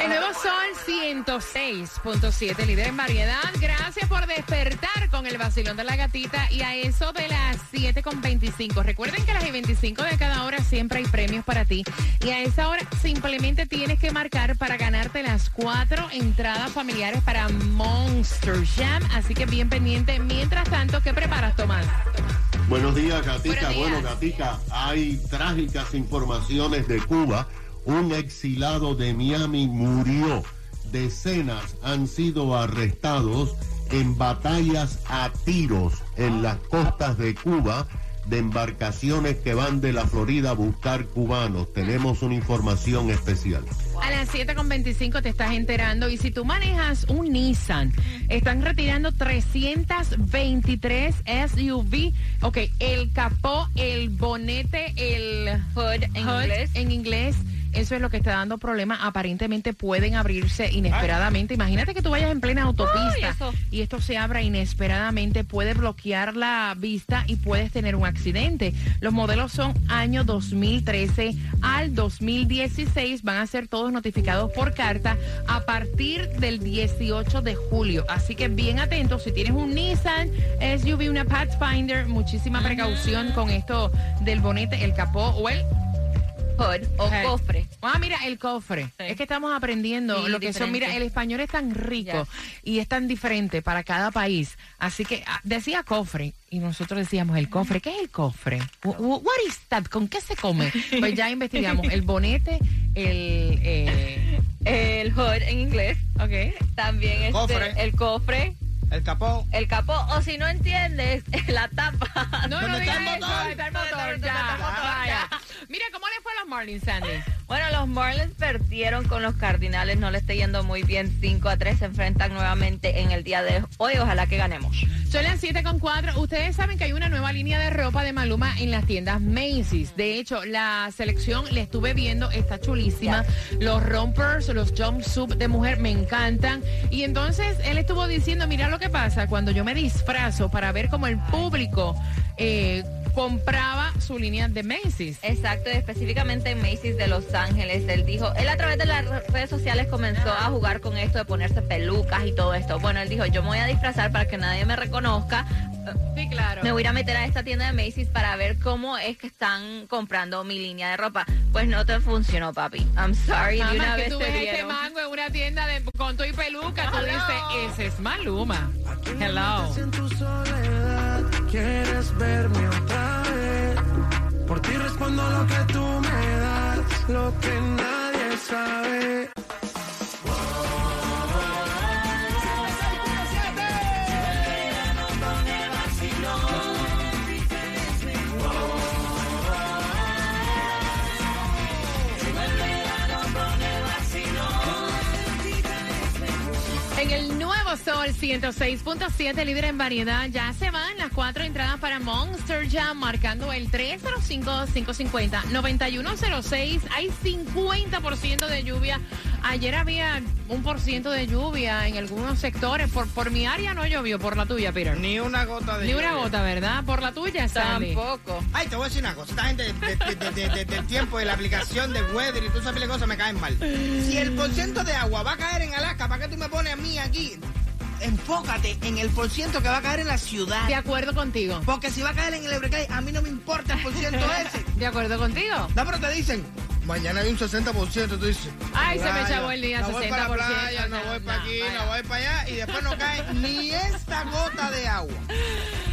El nuevo Sol 106.7, líder en variedad. Gracias por despertar con el vacilón de la gatita y a eso de las 7.25. Recuerden que a las 25 de cada hora siempre hay premios para ti. Y a esa hora simplemente tienes que marcar para ganarte las cuatro entradas familiares para Monster Jam. Así que bien pendiente. Mientras tanto, ¿qué preparas, Tomás? Buenos días, Gatica. Bueno, Gatica, hay trágicas informaciones de Cuba un exilado de Miami murió. Decenas han sido arrestados en batallas a tiros en las costas de Cuba de embarcaciones que van de la Florida a buscar cubanos. Tenemos una información especial. A las 7.25 te estás enterando y si tú manejas un Nissan, están retirando 323 SUV. Ok, el capó, el bonete, el hood en inglés. En inglés eso es lo que está dando problemas. Aparentemente pueden abrirse inesperadamente. Imagínate que tú vayas en plena autopista y esto se abra inesperadamente. Puede bloquear la vista y puedes tener un accidente. Los modelos son año 2013 al 2016. Van a ser todos notificados por carta a partir del 18 de julio. Así que bien atentos. Si tienes un Nissan SUV, una Pathfinder, muchísima precaución con esto del bonete, el capó o el o cofre. Ah, mira, el cofre. Es que estamos aprendiendo lo que son. Mira, el español es tan rico y es tan diferente para cada país. Así que ah, decía cofre y nosotros decíamos el cofre. ¿Qué es el cofre? What is that? ¿Con qué se come? Pues ya investigamos. El bonete, el... Eh, el hood en inglés. Ok. También este, el cofre. El capó. El capó. O si no entiendes, la tapa. No, no, está el motor. Está el motor. Ya. Mira, ¿cómo le fue a los Marlins, Sandy? Bueno, los Marlins perdieron con los Cardinales. No le está yendo muy bien. 5 a 3 se enfrentan nuevamente en el día de hoy. Ojalá que ganemos. Son las 7 con 4. Ustedes saben que hay una nueva línea de ropa de Maluma en las tiendas Macy's. De hecho, la selección le estuve viendo. Está chulísima. Los rompers, los jumpsuits de mujer me encantan. Y entonces él estuvo diciendo, mira lo que pasa cuando yo me disfrazo para ver cómo el público... Eh, compraba su línea de Macy's. Exacto, específicamente en Macy's de Los Ángeles. Él dijo, él a través de las redes sociales comenzó a jugar con esto de ponerse pelucas y todo esto. Bueno, él dijo, yo me voy a disfrazar para que nadie me reconozca. Sí, claro. Me voy a ir a meter a esta tienda de Macy's para ver cómo es que están comprando mi línea de ropa. Pues no te funcionó, papi. I'm sorry. de una vez tú ves este mango en una tienda de, con tu y peluca, tú dices, ese es Maluma. Hello. Quieres verme open Sol 106.7, líder en variedad, ya se van las cuatro entradas para Monster Jam, marcando el 305-550-9106. Hay 50% de lluvia. Ayer había un por ciento de lluvia en algunos sectores. Por, por mi área no llovió, por la tuya, Peter. Ni una gota de Ni una gota, ¿verdad? Por la tuya, Sally. Tampoco. Ay, te voy a decir una cosa. Esta gente del tiempo, de la aplicación de weather y tú sabes qué cosas me caen mal. Si el porciento de agua va a caer en Alaska, ¿para qué tú me pones a mí aquí? Enfócate en el porciento que va a caer en la ciudad. De acuerdo contigo. Porque si va a caer en el Everglades, a mí no me importa el porciento ese. De acuerdo contigo. No, pero te dicen, mañana hay un 60%, tú dices. Ay, se me echó el día, no 60%. Voy para la playa, no, voy para aquí, no voy para allá, y después no cae ni esta gota de agua.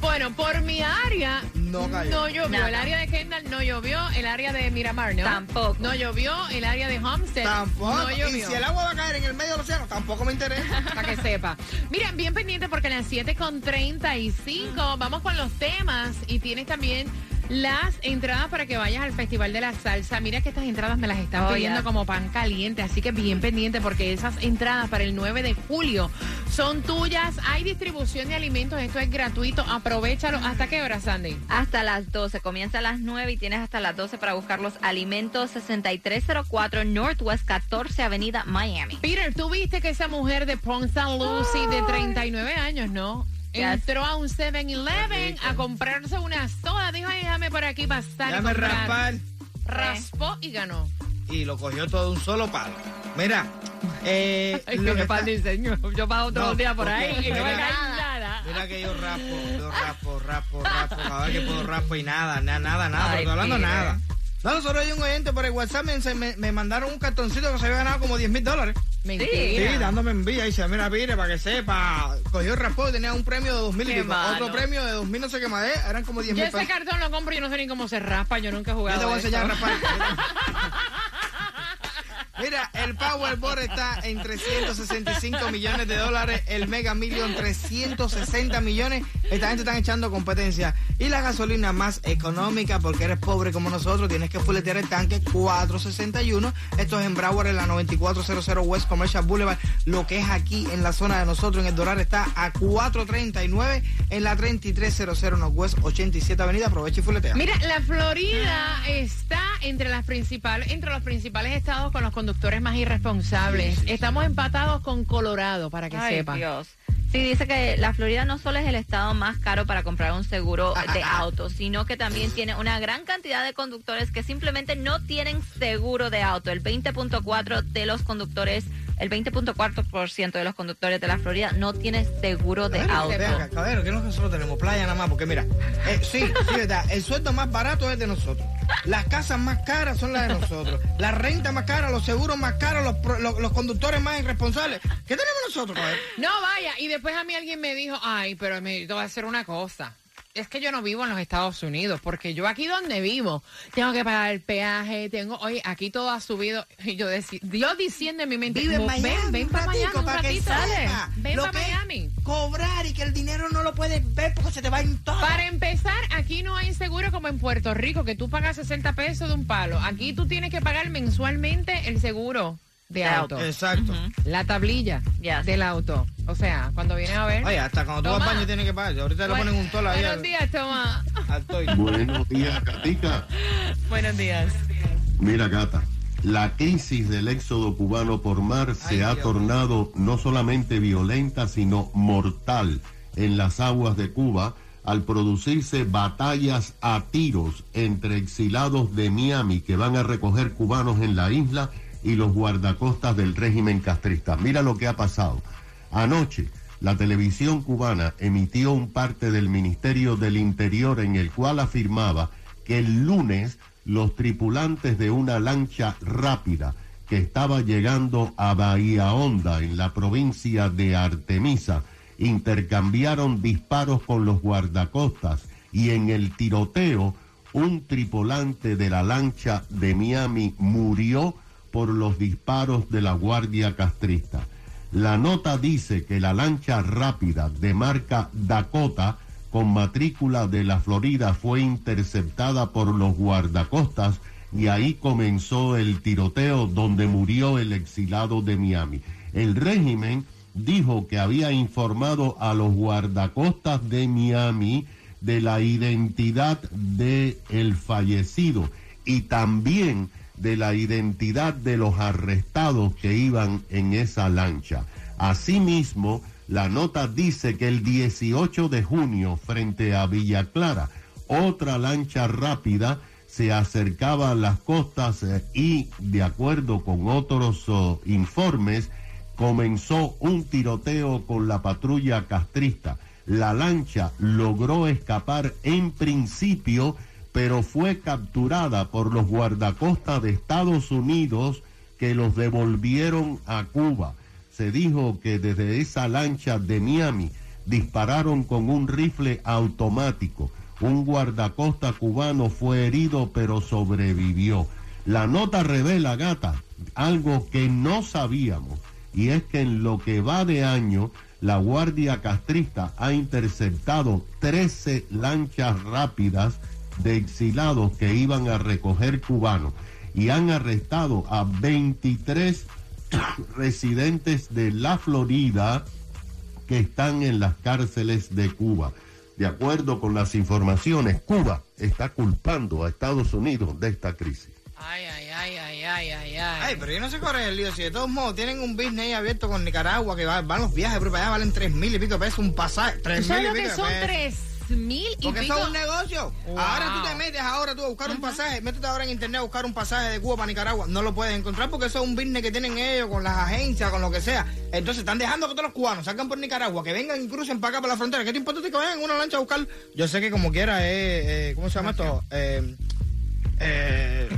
Bueno, por mi área no, no llovió. El área de Kendall no llovió. El área de Miramar, ¿no? Tampoco. No llovió. El área de Homestead tampoco. no llovió. Y si el agua va a caer en el medio del océano, tampoco me interesa. Para que sepa. Mira, bien pendiente porque a las 7.35 vamos con los temas y tienes también las entradas para que vayas al Festival de la Salsa. Mira que estas entradas me las están oh, pidiendo como pan caliente, así que bien pendiente porque esas entradas para el 9 de julio son tuyas. Hay distribución de alimentos, esto es gratuito. Aprovechalo. ¿Hasta qué hora, Sandy? Hasta las 12. Comienza a las 9 y tienes hasta las 12 para buscar los alimentos 6304 Northwest 14 Avenida Miami. Peter, tú viste que esa mujer de Pont St. Lucie de 39 años, ¿no? Entró a un 7-Eleven a comprarse una soda. Dijo, ay, déjame por aquí pasar. Déjame raspar. Raspó y ganó. Y lo cogió todo un solo palo. Mira, eh, lo que está... diseño. Yo paso todos los días por ahí y no me nada. Mira que yo raspo, yo raspo, raspo, raspo. Vez que puedo raspo y nada, nada, nada, nada. estoy hablando nada. No, solo hay un oyente por el WhatsApp, me, me, mandaron un cartoncito que se había ganado como 10 mil dólares. Mentira. Sí, dándome envía. Y dice, mira, pire, para que sepa. Cogió el raspó y tenía un premio de 2 mil y Otro premio de 2 mil, no sé qué más eran como 10 mil Yo ese cartón lo compro y yo no sé ni cómo se raspa. Yo nunca he jugado. Yo te voy a enseñar a raspar. Mira, el Powerball está en 365 millones de dólares, el Mega Million 360 millones. Esta gente están echando competencia. Y la gasolina más económica, porque eres pobre como nosotros, tienes que fuletear el tanque 461. Esto es en Broward, en la 9400 West Commercial Boulevard. Lo que es aquí en la zona de nosotros, en el Doral, está a 439 en la 3300 West 87 Avenida. Aprovecha y fuletea. Mira, la Florida está entre las principales, entre los principales estados con los conductores conductores más irresponsables. Estamos empatados con Colorado, para que Ay, sepan. Dios. Sí, dice que la Florida no solo es el estado más caro para comprar un seguro de auto, sino que también tiene una gran cantidad de conductores que simplemente no tienen seguro de auto. El 20.4 de los conductores el 20.4% de los conductores de la Florida no tiene seguro de auto. Caballero, que nosotros tenemos playa nada más, porque mira, eh, sí, sí, verdad, el sueldo más barato es de nosotros. Las casas más caras son las de nosotros. La renta más cara, los seguros más caros, los, conductores más irresponsables. ¿Qué tenemos nosotros, No, vaya, y después a mí alguien me dijo, ay, pero me voy a hacer una cosa es que yo no vivo en los Estados Unidos, porque yo aquí donde vivo tengo que pagar el peaje, tengo, oye, aquí todo ha subido. Y yo, Dios diciendo en mi mente, Vive Miami, ven, ven para Miami un para ratito, ven para Miami. Cobrar y que el dinero no lo puedes ver porque se te va en todo. Para empezar, aquí no hay seguro como en Puerto Rico, que tú pagas 60 pesos de un palo. Aquí tú tienes que pagar mensualmente el seguro de auto. Exacto. La tablilla del auto. O sea, cuando vienes a ver. Oye, hasta cuando tú vas al baño tienes que pagar. Ahorita le ponen un tolo ahí. Buenos días, Tomás. Buenos días, Catica. Buenos días. Mira, Gata. La crisis del éxodo cubano por mar se ha tornado no solamente violenta, sino mortal en las aguas de Cuba al producirse batallas a tiros entre exilados de Miami que van a recoger cubanos en la isla y los guardacostas del régimen castrista. Mira lo que ha pasado. Anoche, la televisión cubana emitió un parte del Ministerio del Interior en el cual afirmaba que el lunes los tripulantes de una lancha rápida que estaba llegando a Bahía Honda en la provincia de Artemisa intercambiaron disparos con los guardacostas y en el tiroteo un tripulante de la lancha de Miami murió por los disparos de la Guardia Castrista. La nota dice que la lancha rápida de marca Dakota con matrícula de la Florida fue interceptada por los guardacostas y ahí comenzó el tiroteo donde murió el exilado de Miami. El régimen dijo que había informado a los guardacostas de Miami de la identidad de el fallecido y también de la identidad de los arrestados que iban en esa lancha. Asimismo, la nota dice que el 18 de junio, frente a Villa Clara, otra lancha rápida se acercaba a las costas y, de acuerdo con otros oh, informes, comenzó un tiroteo con la patrulla castrista. La lancha logró escapar en principio pero fue capturada por los guardacostas de Estados Unidos que los devolvieron a Cuba. Se dijo que desde esa lancha de Miami dispararon con un rifle automático. Un guardacosta cubano fue herido pero sobrevivió. La nota revela, gata, algo que no sabíamos, y es que en lo que va de año, la Guardia Castrista ha interceptado 13 lanchas rápidas de exilados que iban a recoger cubanos y han arrestado a 23 residentes de la Florida que están en las cárceles de Cuba. De acuerdo con las informaciones, Cuba está culpando a Estados Unidos de esta crisis. Ay, ay, ay, ay, ay, ay, ay. pero yo no sé correr el lío. Si de todos modos tienen un business ahí abierto con Nicaragua, que van los viajes, pero para allá valen tres mil y pico pesos un pasaje. Tres mil y pico que son tres mil y Porque pico. eso es un negocio. Ahora tú te metes ahora tú a buscar un pasaje, métete ahora en internet a buscar un pasaje de Cuba para Nicaragua. No lo puedes encontrar porque eso es un business que tienen ellos con las agencias, con lo que sea. Entonces están dejando que todos los cubanos salgan por Nicaragua, que vengan y crucen para acá, para la frontera. ¿Qué te importa que vayan en una lancha a buscar? Yo sé que como quiera es, eh, ¿cómo se llama esto? Eh, eh,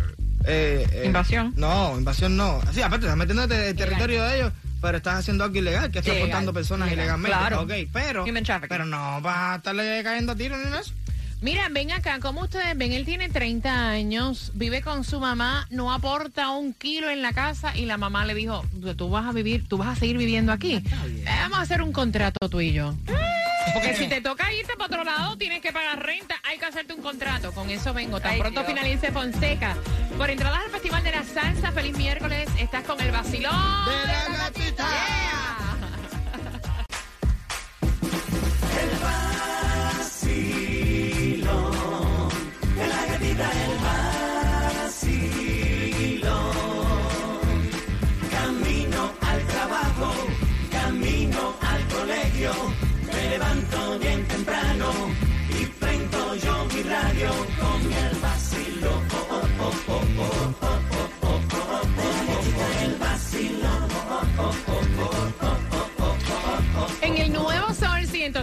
eh, eh, invasión. No, invasión no. Sí, aparte, estás metiendo en el territorio de ellos, pero estás haciendo algo ilegal, que estás portando personas ilegalmente. Claro. Ok, pero, pero no vas a estarle cayendo a tiro ni eso. Mira, ven acá, como ustedes ven, él tiene 30 años, vive con su mamá, no aporta un kilo en la casa y la mamá le dijo, tú vas a vivir, tú vas a seguir viviendo aquí. Eh, vamos a hacer un contrato tú y yo. Porque si te toca irte para otro lado, tienes que pagar renta, hay que hacerte un contrato. Con eso vengo. Tan pronto finalice Fonseca. Por entradas al Festival de la Salsa, feliz miércoles. Estás con el vacilón. De la gatita. El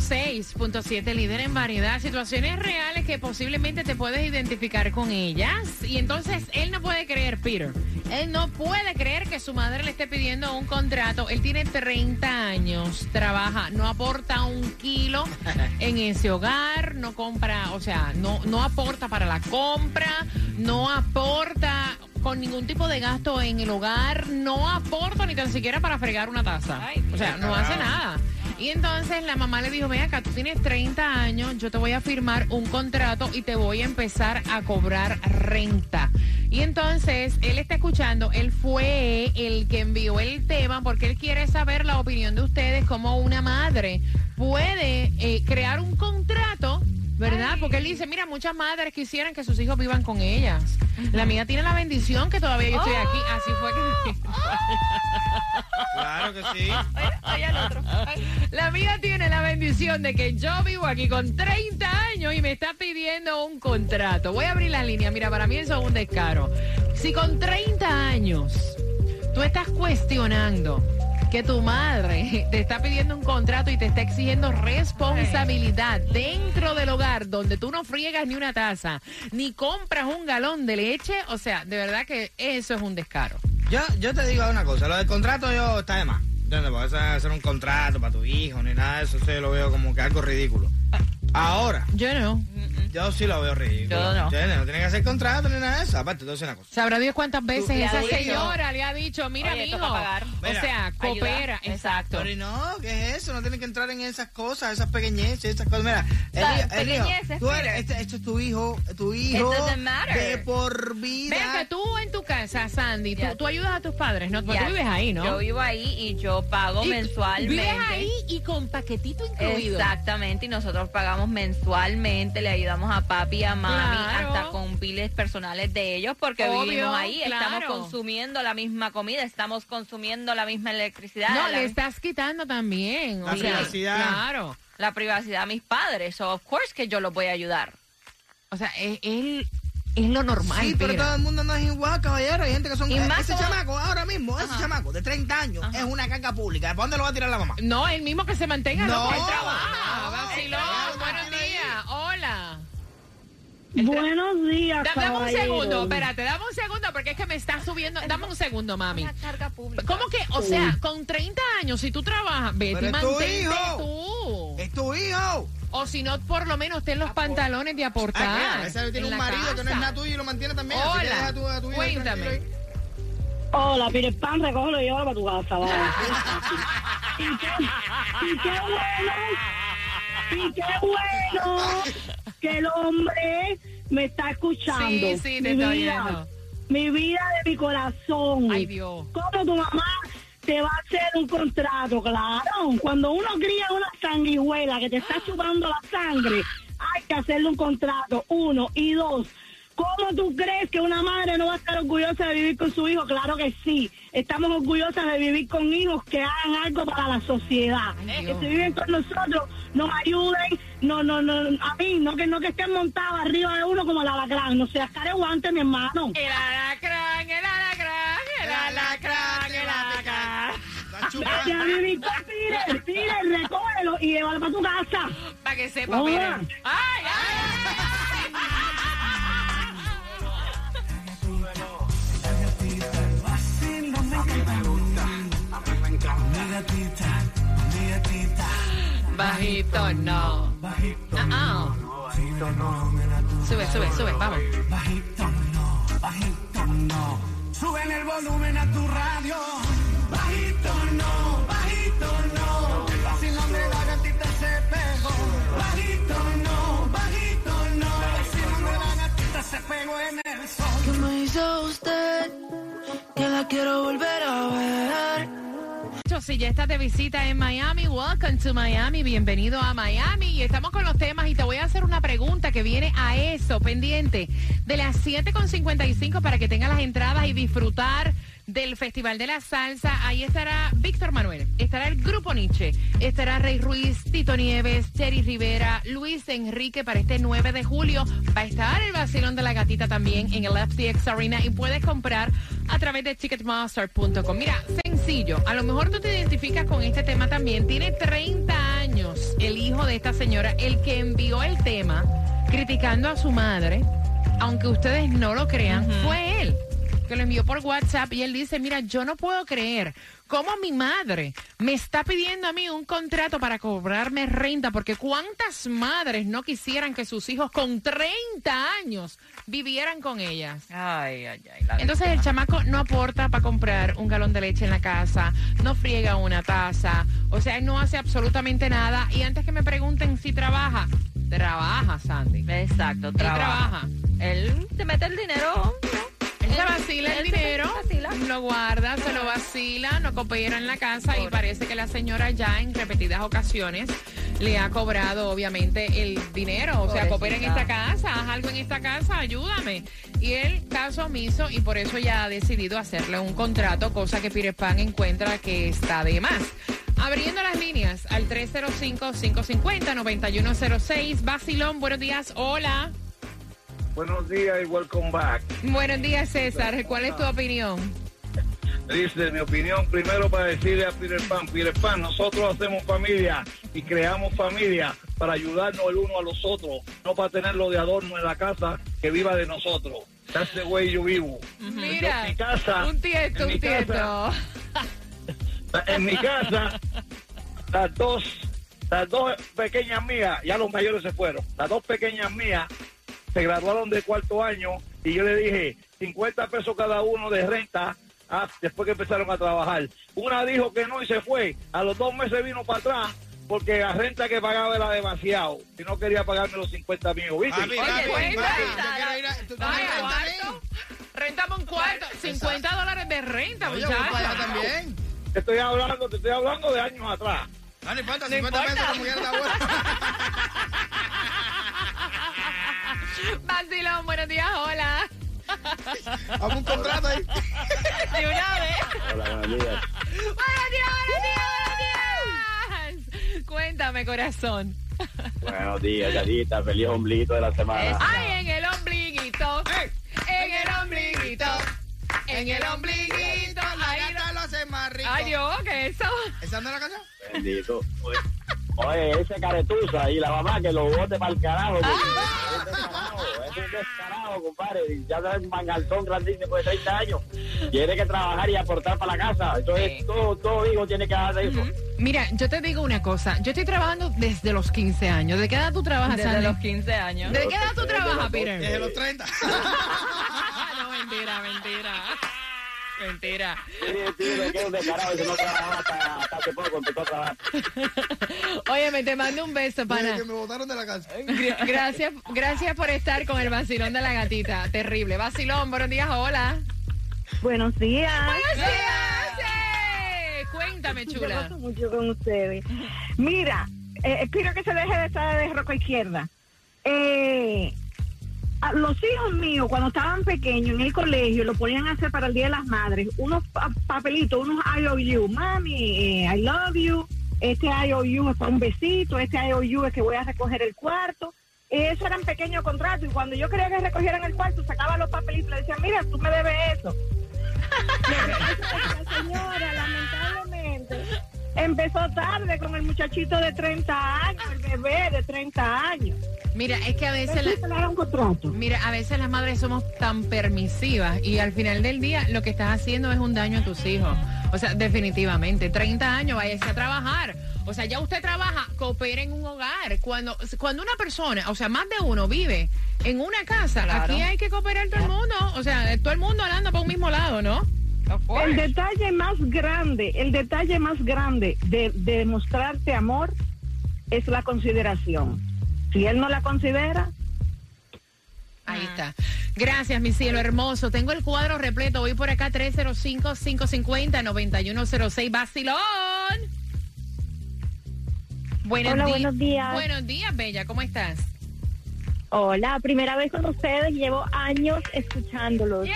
106.7, líder en variedad, situaciones reales que posiblemente te puedes identificar con ellas. Y entonces él no puede creer, Peter. Él no puede creer que su madre le esté pidiendo un contrato. Él tiene 30 años, trabaja, no aporta un kilo en ese hogar, no compra, o sea, no, no aporta para la compra, no aporta con ningún tipo de gasto en el hogar, no aporta ni tan siquiera para fregar una taza. o sea, no hace nada. Y entonces la mamá le dijo, ven acá, tú tienes 30 años, yo te voy a firmar un contrato y te voy a empezar a cobrar renta. Y entonces él está escuchando, él fue el que envió el tema porque él quiere saber la opinión de ustedes como una madre puede eh, crear un contrato ¿Verdad? Porque él dice, mira, muchas madres quisieran que sus hijos vivan con ellas. La mía tiene la bendición que todavía yo estoy aquí. Así fue que... claro que sí. La mía tiene la bendición de que yo vivo aquí con 30 años y me está pidiendo un contrato. Voy a abrir la línea. Mira, para mí eso es un descaro. Si con 30 años tú estás cuestionando que tu madre te está pidiendo un contrato y te está exigiendo responsabilidad dentro del hogar donde tú no friegas ni una taza, ni compras un galón de leche, o sea, de verdad que eso es un descaro. Yo, yo te digo una cosa, lo del contrato yo está de más. ¿Entiendes? Porque hacer un contrato para tu hijo ni nada de eso, yo lo veo como que algo ridículo. Ahora. Yo no. Yo sí lo veo ridículo. Yo no. no tiene que hacer contrato ni nada de eso. Aparte, entonces una cosa. Sabrá Dios cuántas veces esa señora le ha dicho, mira, mi hijo. o sea, coopera. Exacto. Pero no, ¿qué es eso? No tiene que entrar en esas cosas, esas pequeñeces, esas cosas. Mira, pequeñeces, tú eres, este, este, es tu hijo, tu hijo de por vida. Venga, tú en tu casa, Sandy, tú, tú, ayudas a tus padres, ¿no? Tú vives ahí, ¿no? Yo vivo ahí y yo pago mensualmente. Vives ahí y con paquetito incluido. Exactamente, y nosotros pagamos mensualmente, le ayudamos a papi y a mami hasta con piles personales de ellos porque vivimos ahí, estamos consumiendo la misma comida, estamos consumiendo la misma electricidad. No, le estás quitando también. La privacidad. Claro. La privacidad a mis padres, so of course que yo los voy a ayudar. O sea, él es lo normal. Sí, pero todo el mundo no es igual, caballero. Hay gente que son. ese chamaco, ahora mismo, ese chamaco de 30 años, es una carga pública. ¿Para dónde lo va a tirar la mamá? No, el mismo que se mantenga. No, él trabaja. Buenos días, Dame un segundo, espérate, dame un segundo porque es que me está subiendo. Dame un segundo, mami. carga pública. ¿Cómo que? O sea, con 30 años, si tú trabajas, vete y mantente tú. Es tu hijo. O si no, por lo menos ten los pantalones de aportar. Ah, ese tiene un marido que no es nada tuyo y lo mantiene también. Hola, así que tu, cuéntame. Hola, Pire Pan, recógelo y llévalo para tu casa, vale. y, qué, y qué bueno, y qué bueno que el hombre me está escuchando. Sí, sí, te mi estoy vida, oyendo. mi vida de mi corazón. Ay, Dios. ¿Cómo tu mamá te va a hacer un contrato? Claro, cuando uno cría una sanguijuela que te está chupando la sangre, hay que hacerle un contrato, uno. Y dos, ¿cómo tú crees que una madre no va a estar orgullosa de vivir con su hijo? Claro que sí. Estamos orgullosas de vivir con hijos que hagan algo para la sociedad. Ay, que si viven con nosotros, nos ayuden, no, no, no, a mí, no que no que estén montados arriba de uno como el alacrán, no seas careguante, mi hermano. El alacrán, el alacrán, el alacrán, el alacrán. A Peter, Peter, recógelo y llévalo para tu casa. Para que sepa, Hola. miren. ¡Ay, ay! Bajito no. Ah, ah. Sube, sube, sube, vamos. Suben el volumen a tu radio. Bajito no, bajito no. El vacilón de la gatita se pegó. Bajito no, bajito no. El vacilón de la gatita se pegó en el sol. ¿Qué me hizo usted? Que la quiero volver a ver. Si ya estás de visita en Miami, welcome to Miami, bienvenido a Miami. Y estamos con los temas y te voy a hacer una pregunta que viene a eso, pendiente, de las 7.55 para que tengas las entradas y disfrutar del Festival de la Salsa. Ahí estará Víctor Manuel, estará el Grupo Nietzsche, estará Rey Ruiz, Tito Nieves, Cherry Rivera, Luis Enrique para este 9 de julio. Va a estar el vacilón de la gatita también en el FTX Arena y puedes comprar a través de ticketmaster.com. Mira, sencillo, a lo mejor tú te identificas con este tema también. Tiene 30 años el hijo de esta señora, el que envió el tema criticando a su madre, aunque ustedes no lo crean, fue él que lo envió por WhatsApp y él dice, mira, yo no puedo creer cómo mi madre me está pidiendo a mí un contrato para cobrarme renta, porque cuántas madres no quisieran que sus hijos con 30 años vivieran con ellas. Ay, ay, ay. la Entonces el chamaco no aporta para comprar un galón de leche en la casa, no friega una taza, o sea, él no hace absolutamente nada. Y antes que me pregunten si trabaja, trabaja, Sandy. Exacto, Él trabaja. trabaja. Él te mete el dinero. Lo guarda, se lo vacila, no coopera en la casa y parece que la señora ya en repetidas ocasiones le ha cobrado obviamente el dinero. O sea, coopera en esta casa, haz algo en esta casa, ayúdame. Y él caso omiso y por eso ya ha decidido hacerle un contrato, cosa que Peter Pan encuentra que está de más. Abriendo las líneas al 305-550-9106. Basilón, buenos días. Hola. Buenos días y welcome back. Buenos días, César. ¿Cuál es tu opinión? Dice mi opinión primero para decirle a Peter Pan, Peter Pan, nosotros hacemos familia y creamos familia para ayudarnos el uno a los otros, no para tenerlo de adorno en la casa que viva de nosotros. That's the way yo vivo. Mira, en mi casa, un tieto, un tieto. casa, en mi casa, las dos, las dos pequeñas mías, ya los mayores se fueron, las dos pequeñas mías se graduaron de cuarto año y yo le dije 50 pesos cada uno de renta ah, después que empezaron a trabajar. Una dijo que no y se fue. A los dos meses vino para atrás porque la renta que pagaba era demasiado y no quería pagarme los 50 míos. ¿Viste? Papi, Oye, papi, cuenta. papi, ¿Tú? Rentamos un cuarto. 50 dólares de renta, Oye, muchachos. también. Te estoy hablando, te estoy hablando de años atrás. Importa, No 50 pesos como quiera está bueno. Basilón, buenos días, hola. Vamos un contrato ahí. De una vez. Hola, buenos días. Buenos días, buenos días, buenos días. Cuéntame, corazón. Buenos días, Carita. Feliz ombliguito de la semana. Ay, en el ombliguito. En el ombliguito. En el ombliguito. Gata lo hace más rico. Ay, Dios, ¿qué es eso? ¿Esa no es la canción? Bendito. Oye, ese caretuza y la mamá que lo bote para el carajo. porque Ah. Descarado, es compadre. Ya sabes, un mangalzón grandísimo de 30 años. Tiene que trabajar y aportar para la casa. Entonces, Sí. todo, todo hijo tiene que hacer eso. Mira, yo te digo una cosa. Yo estoy trabajando desde los 15 años. ¿De qué edad tú trabajas, Desde Sandy? los 15 años. ¿De qué edad tú trabajas, Desde Peter? los 30. no, mentira, mentira. Mentira. Descarado no hasta, hasta a trabajar. Oye, me te mando un beso, pana. que me botaron de la casa. Gra- Gracias, gracias por estar con el vacilón de la gatita. Terrible. Vacilón, buenos días, hola. Buenos días. Buenos días. Cuéntame, Yo chula. gozo mucho con ustedes. Mira, eh, espero que se deje de estar de roca izquierda. Eh, los hijos míos, cuando estaban pequeños en el colegio, lo ponían a hacer para el Día de las Madres, unos pa- papelitos, unos IOU. Mami, eh, I love you. Este IOU es para un besito. Este IOU es que voy a recoger el cuarto. Esos eran pequeños contratos. Y cuando yo quería que recogieran el cuarto, sacaba los papelitos y le decía, mira, tú me debes eso. La señora, lamentablemente, empezó tarde con el muchachito de 30 años, el bebé de 30 años. Mira, es que a veces la-. Mira, a veces las madres somos tan permisivas y al final del día lo que estás haciendo es un daño a tus hijos. O sea, definitivamente, 30 años, váyase a trabajar. O sea, ya usted trabaja, coopera en un hogar. Cuando, cuando una persona, o sea, más de uno vive en una casa, Claro. aquí hay que cooperar todo el mundo. O sea, todo el mundo hablando para un mismo lado, ¿no? Course. El detalle más grande, el detalle más grande de, de mostrarte amor es la consideración. Si él no la considera, Ahí está. Gracias, mi cielo hermoso. Tengo el cuadro repleto. Voy por acá 305-550-9106. Bacilón. Buenos Hola, días. buenos días. Buenos días, Bella. ¿Cómo estás? Hola, primera vez con ustedes, llevo años escuchándolos.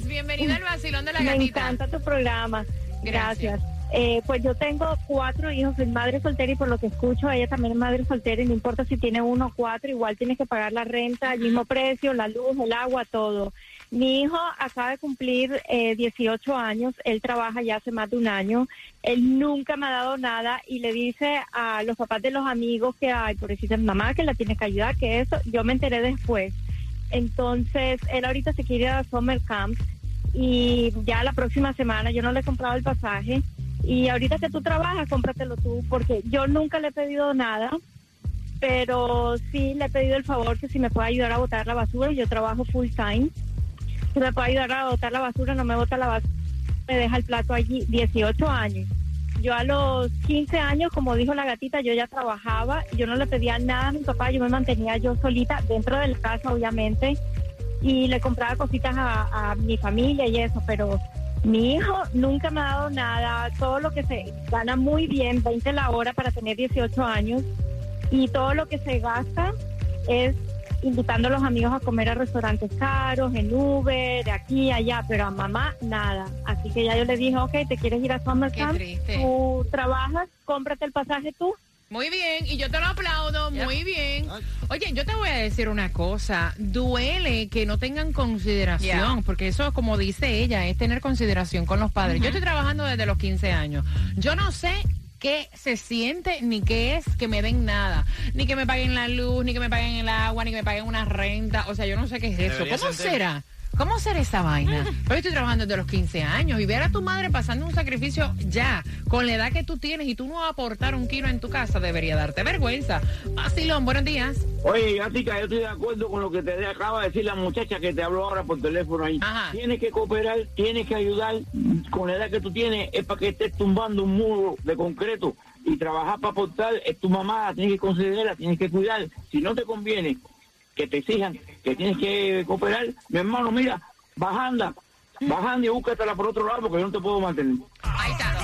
Yes. Bienvenida al vacilón de la Me gatita. encanta tu programa. Gracias. Gracias. Eh, pues yo tengo cuatro hijos, soy madre soltera y por lo que escucho, ella también es madre soltera y no importa si tiene uno o cuatro, igual tienes que pagar la renta, el mismo precio, la luz, el agua, todo. Mi hijo acaba de cumplir eh, 18 años, él trabaja ya hace más de un año, él nunca me ha dado nada y le dice a los papás de los amigos que hay, por decirte mamá que la tienes que ayudar, que eso, yo me enteré después. Entonces, él ahorita se quiere a Summer Camp y ya la próxima semana yo no le he comprado el pasaje y ahorita que tú trabajas, cómpratelo tú porque yo nunca le he pedido nada, pero sí le he pedido el favor que si me puede ayudar a botar la basura, yo trabajo full time, si me puede ayudar a botar la basura, no me bota la basura, me deja el plato allí, 18 años. Yo a los 15 años, como dijo la gatita, yo ya trabajaba, yo no le pedía nada a mi papá, yo me mantenía yo solita dentro de la casa, obviamente, y le compraba cositas a, a mi familia y eso, pero mi hijo nunca me ha dado nada, todo lo que se gana muy bien, 20 la hora para tener 18 años, y todo lo que se gasta es invitando a los amigos a comer a restaurantes caros, en Uber, de aquí, allá, pero a mamá nada. Así que ya yo le dije, ok, ¿te quieres ir a Summer Camp? triste. Tú trabajas, cómprate el pasaje tú. Muy bien, y yo te lo aplaudo, muy bien. Oye, yo te voy a decir una cosa, duele que no tengan consideración, Yeah. porque eso, como dice ella, es tener consideración con los padres. Yo estoy trabajando desde los 15 años. Yo no sé qué se siente ni qué es que me den nada, ni que me paguen la luz, ni que me paguen el agua, ni que me paguen una renta, o sea, yo no sé qué es eso. Debería ¿Cómo sentir. será? ¿Cómo será esa vaina? Yo estoy trabajando desde los 15 años y ver a tu madre pasando un sacrificio ya, con la edad que tú tienes y tú no aportar un kilo en tu casa, debería darte vergüenza. Vacilón, buenos días. Oye, Gatica, yo estoy de acuerdo con lo que te acaba de decir la muchacha que te habló ahora por teléfono ahí. Ajá. Tienes que cooperar, tienes que ayudar. Con la edad que tú tienes, es para que estés tumbando un muro de concreto y trabajar para aportar. Es tu mamá, la tienes que considerar, tienes que cuidar. Si no te conviene que te exijan que tienes que cooperar, mi hermano, mira, bajanda, bajanda y búscatela por otro lado porque yo no te puedo mantener. Ahí está,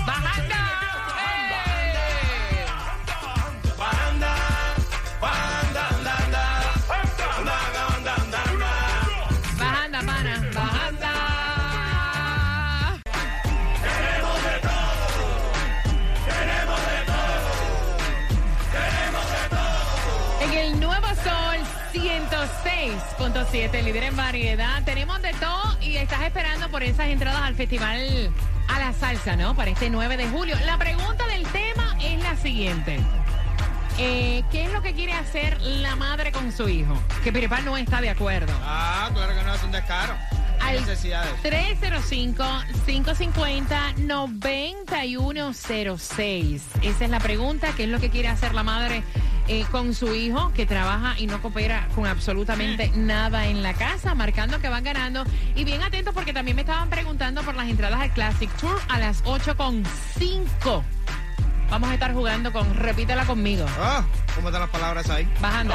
106.7, líder en variedad. Tenemos de todo y estás esperando por esas entradas al Festival a la Salsa, ¿no? Para este 9 de julio. La pregunta del tema es la siguiente. Eh, ¿Qué es lo que quiere hacer la madre con su hijo? Que Piripal no está de acuerdo. Ah, claro que no es un descaro. Al necesidades. 305-550-9106. Esa es la pregunta. ¿Qué es lo que quiere hacer la madre eh, con su hijo que trabaja y no coopera con absolutamente nada en la casa, marcando que van ganando. Y bien atentos porque también me estaban preguntando por las entradas al Classic Tour a las 8 con 5. Vamos a estar jugando con Repítela conmigo. Ah, ¿Cómo están las palabras ahí? Bajando.